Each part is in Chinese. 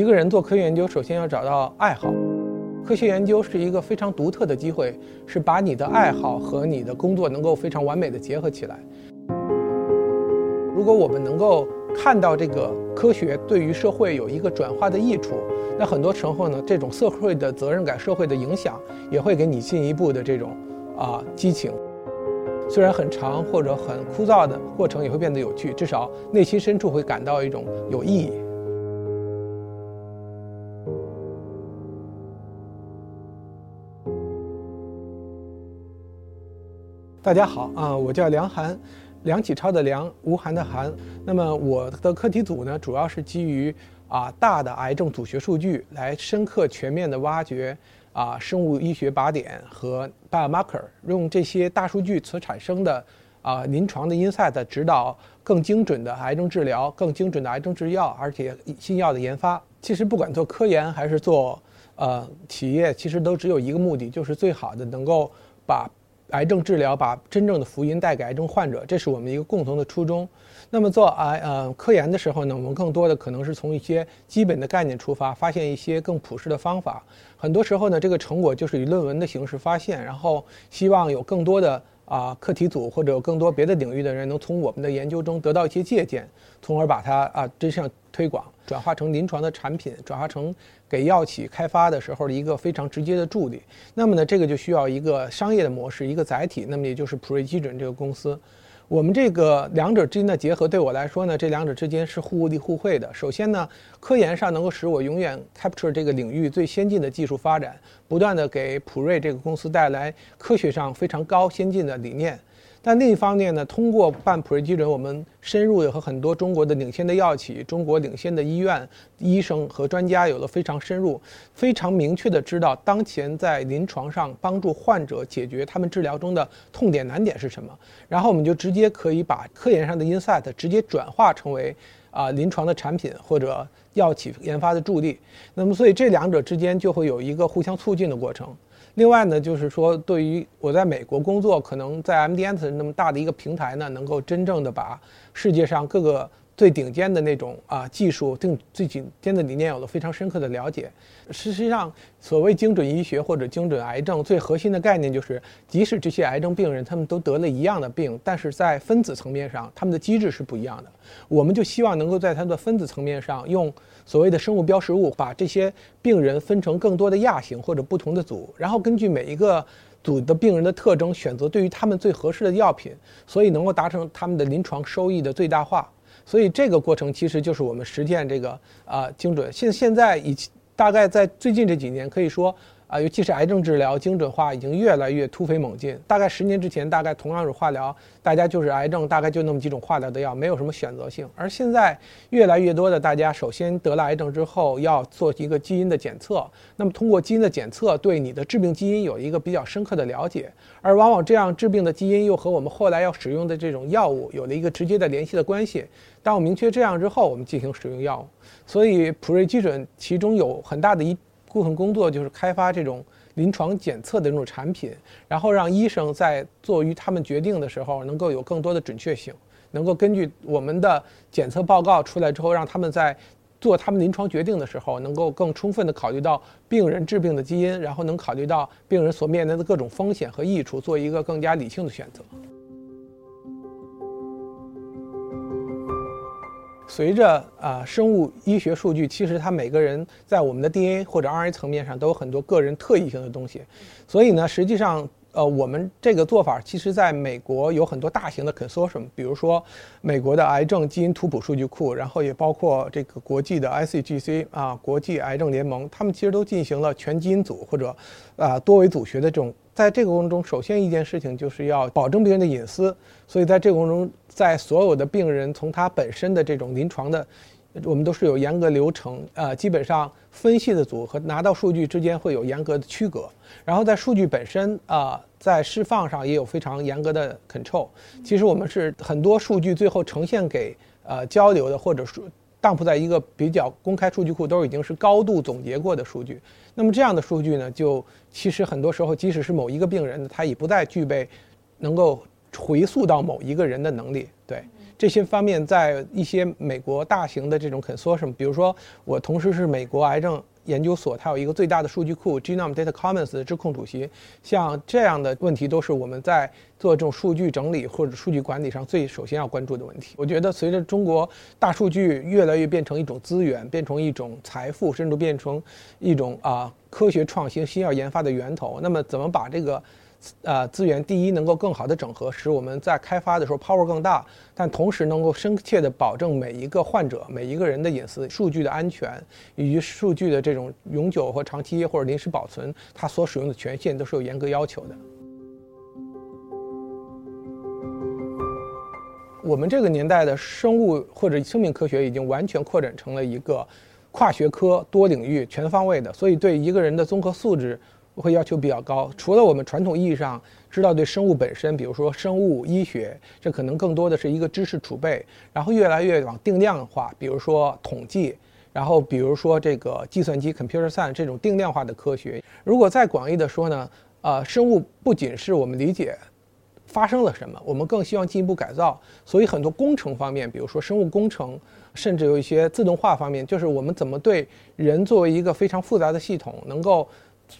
一个人做科学研究，首先要找到爱好。科学研究是一个非常独特的机会，是把你的爱好和你的工作能够非常完美的结合起来。如果我们能够看到这个科学对于社会有一个转化的益处，那很多时候呢，这种社会的责任感、社会的影响，也会给你进一步的这种啊激情。虽然很长或者很枯燥的过程，也会变得有趣，至少内心深处会感到一种有意义。大家好啊，我叫梁涵，梁启超的梁，吴涵的涵。那么我的课题组呢，主要是基于啊大的癌症组学数据，来深刻全面的挖掘啊生物医学靶点和 biomarker，用这些大数据所产生的啊临床的 insight 指导更精准的癌症治疗，更精准的癌症制药，而且新药的研发。其实不管做科研还是做呃企业，其实都只有一个目的，就是最好的能够把。癌症治疗把真正的福音带给癌症患者，这是我们一个共同的初衷。那么做癌呃科研的时候呢，我们更多的可能是从一些基本的概念出发，发现一些更朴实的方法。很多时候呢，这个成果就是以论文的形式发现，然后希望有更多的啊课题组或者有更多别的领域的人能从我们的研究中得到一些借鉴，从而把它啊真相推广，转化成临床的产品，转化成。给药企开发的时候的一个非常直接的助力，那么呢，这个就需要一个商业的模式，一个载体，那么也就是普瑞基准这个公司。我们这个两者之间的结合，对我来说呢，这两者之间是互利互惠的。首先呢，科研上能够使我永远 capture 这个领域最先进的技术发展，不断的给普瑞这个公司带来科学上非常高先进的理念。但另一方面呢，通过办普瑞基准，我们深入的和很多中国的领先的药企、中国领先的医院、医生和专家有了非常深入、非常明确的知道当前在临床上帮助患者解决他们治疗中的痛点难点是什么，然后我们就直接可以把科研上的 insight 直接转化成为啊临床的产品或者药企研发的助力。那么，所以这两者之间就会有一个互相促进的过程。另外呢，就是说，对于我在美国工作，可能在 MDN 那么大的一个平台呢，能够真正的把世界上各个最顶尖的那种啊技术、最最顶尖的理念有了非常深刻的了解。事实上，所谓精准医学或者精准癌症，最核心的概念就是，即使这些癌症病人他们都得了一样的病，但是在分子层面上，他们的机制是不一样的。我们就希望能够在它的分子层面上用。所谓的生物标识物，把这些病人分成更多的亚型或者不同的组，然后根据每一个组的病人的特征，选择对于他们最合适的药品，所以能够达成他们的临床收益的最大化。所以这个过程其实就是我们实践这个啊精准。现现在已大概在最近这几年，可以说。啊，尤其是癌症治疗精准化已经越来越突飞猛进。大概十年之前，大概同样是化疗，大家就是癌症，大概就那么几种化疗的药，没有什么选择性。而现在越来越多的大家，首先得了癌症之后要做一个基因的检测，那么通过基因的检测对你的致病基因有一个比较深刻的了解，而往往这样致病的基因又和我们后来要使用的这种药物有了一个直接的联系的关系。当我明确这样之后，我们进行使用药物。所以普瑞基准其中有很大的一。部分工作就是开发这种临床检测的这种产品，然后让医生在做于他们决定的时候能够有更多的准确性，能够根据我们的检测报告出来之后，让他们在做他们临床决定的时候，能够更充分的考虑到病人治病的基因，然后能考虑到病人所面临的各种风险和益处，做一个更加理性的选择。随着啊，生物医学数据，其实它每个人在我们的 DNA 或者 RNA 层面上都有很多个人特异性的东西，所以呢，实际上。呃，我们这个做法，其实在美国有很多大型的 consortium，比如说美国的癌症基因图谱数据库，然后也包括这个国际的 ICGC 啊，国际癌症联盟，他们其实都进行了全基因组或者啊多维组学的这种。在这个过程中，首先一件事情就是要保证病人的隐私，所以在这个过程中，在所有的病人从他本身的这种临床的。我们都是有严格流程，呃，基本上分析的组和拿到数据之间会有严格的区隔，然后在数据本身啊，在释放上也有非常严格的 control。其实我们是很多数据最后呈现给呃交流的，或者说当铺在一个比较公开数据库，都已经是高度总结过的数据。那么这样的数据呢，就其实很多时候，即使是某一个病人，他已不再具备能够。回溯到某一个人的能力。对这些方面，在一些美国大型的这种 consortium，比如说我同时是美国癌症。研究所它有一个最大的数据库 Genome Data Commons 的智控主席，像这样的问题都是我们在做这种数据整理或者数据管理上最首先要关注的问题。我觉得随着中国大数据越来越变成一种资源，变成一种财富，甚至变成一种啊科学创新、新药研发的源头，那么怎么把这个？呃，资源第一能够更好的整合，使我们在开发的时候 power 更大，但同时能够深切的保证每一个患者、每一个人的隐私、数据的安全，以及数据的这种永久和长期或者临时保存，它所使用的权限都是有严格要求的。我们这个年代的生物或者生命科学已经完全扩展成了一个跨学科、多领域、全方位的，所以对一个人的综合素质。会要求比较高，除了我们传统意义上知道对生物本身，比如说生物医学，这可能更多的是一个知识储备，然后越来越往定量化，比如说统计，然后比如说这个计算机 computer science 这种定量化的科学。如果再广义的说呢，呃，生物不仅是我们理解发生了什么，我们更希望进一步改造，所以很多工程方面，比如说生物工程，甚至有一些自动化方面，就是我们怎么对人作为一个非常复杂的系统，能够。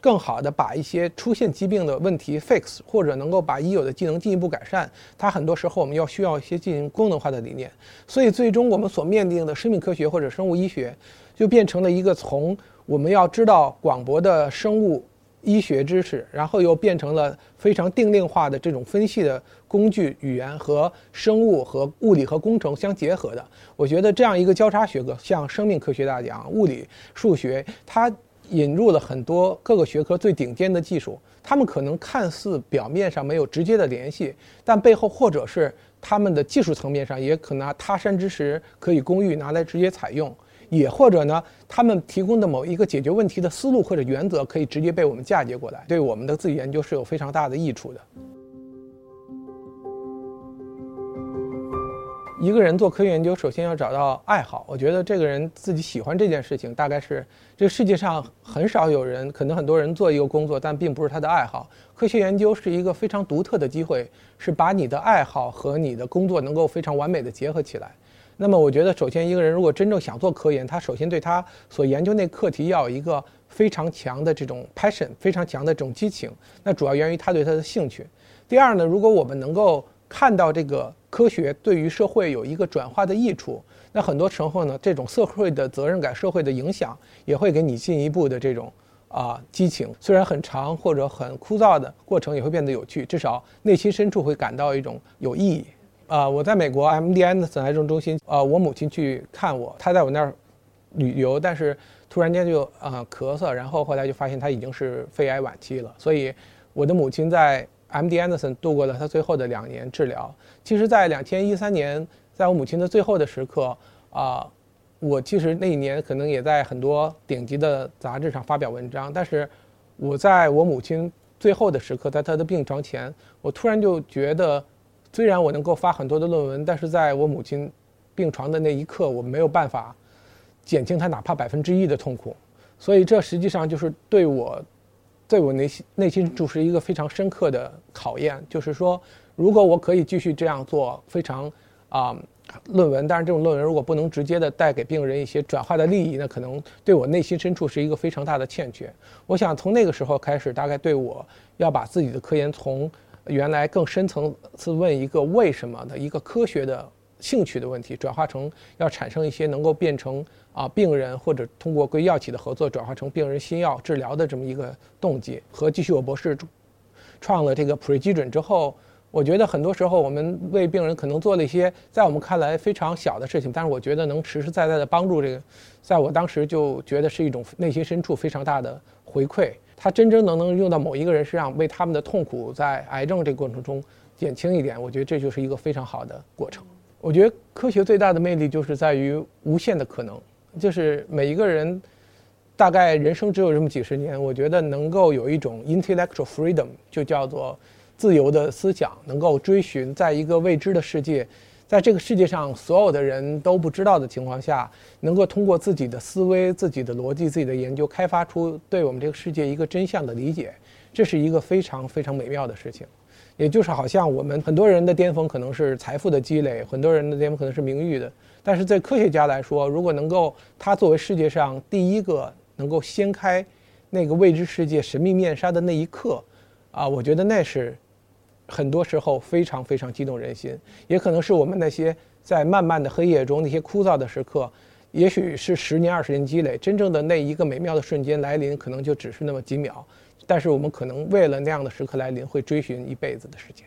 更好的把一些出现疾病的问题 fix，或者能够把已有的技能进一步改善，它很多时候我们要需要一些进行功能化的理念。所以最终我们所面临的生命科学或者生物医学，就变成了一个从我们要知道广博的生物医学知识，然后又变成了非常定量化的这种分析的工具语言和生物和物理和工程相结合的。我觉得这样一个交叉学科，像生命科学大讲物理、数学，它。引入了很多各个学科最顶尖的技术，他们可能看似表面上没有直接的联系，但背后或者是他们的技术层面上也可能他山之石可以攻玉，拿来直接采用，也或者呢，他们提供的某一个解决问题的思路或者原则可以直接被我们嫁接过来，对我们的自己研究是有非常大的益处的。一个人做科学研究，首先要找到爱好。我觉得这个人自己喜欢这件事情，大概是这个世界上很少有人，可能很多人做一个工作，但并不是他的爱好。科学研究是一个非常独特的机会，是把你的爱好和你的工作能够非常完美的结合起来。那么，我觉得首先一个人如果真正想做科研，他首先对他所研究那课题要有一个非常强的这种 passion，非常强的这种激情。那主要源于他对他的兴趣。第二呢，如果我们能够看到这个。科学对于社会有一个转化的益处，那很多时候呢，这种社会的责任感、社会的影响也会给你进一步的这种啊激情。虽然很长或者很枯燥的过程，也会变得有趣，至少内心深处会感到一种有意义。啊，我在美国 MD Anderson 癌症中心，呃，我母亲去看我，她在我那儿旅游，但是突然间就啊咳嗽，然后后来就发现她已经是肺癌晚期了，所以我的母亲在。M.D. Anderson 度过了他最后的两年治疗。其实，在两千一三年，在我母亲的最后的时刻，啊，我其实那一年可能也在很多顶级的杂志上发表文章。但是，我在我母亲最后的时刻，在她的病床前，我突然就觉得，虽然我能够发很多的论文，但是在我母亲病床的那一刻，我没有办法减轻她哪怕百分之一的痛苦。所以，这实际上就是对我。对我内心内心就是一个非常深刻的考验，就是说，如果我可以继续这样做非常啊论文，但是这种论文如果不能直接的带给病人一些转化的利益，那可能对我内心深处是一个非常大的欠缺。我想从那个时候开始，大概对我要把自己的科研从原来更深层次问一个为什么的一个科学的。兴趣的问题转化成要产生一些能够变成啊病人或者通过跟药企的合作转化成病人新药治疗的这么一个动机和继续我博士创了这个普瑞基准之后，我觉得很多时候我们为病人可能做了一些在我们看来非常小的事情，但是我觉得能实实在在的帮助这个，在我当时就觉得是一种内心深处非常大的回馈。它真正能能用到某一个人身上，为他们的痛苦在癌症这个过程中减轻一点，我觉得这就是一个非常好的过程。我觉得科学最大的魅力就是在于无限的可能，就是每一个人大概人生只有这么几十年，我觉得能够有一种 intellectual freedom，就叫做自由的思想，能够追寻在一个未知的世界，在这个世界上所有的人都不知道的情况下，能够通过自己的思维、自己的逻辑、自己的研究，开发出对我们这个世界一个真相的理解，这是一个非常非常美妙的事情。也就是好像我们很多人的巅峰可能是财富的积累，很多人的巅峰可能是名誉的，但是在科学家来说，如果能够他作为世界上第一个能够掀开那个未知世界神秘面纱的那一刻，啊，我觉得那是很多时候非常非常激动人心，也可能是我们那些在漫漫的黑夜中那些枯燥的时刻，也许是十年二十年积累，真正的那一个美妙的瞬间来临，可能就只是那么几秒。但是我们可能为了那样的时刻来临，会追寻一辈子的时间。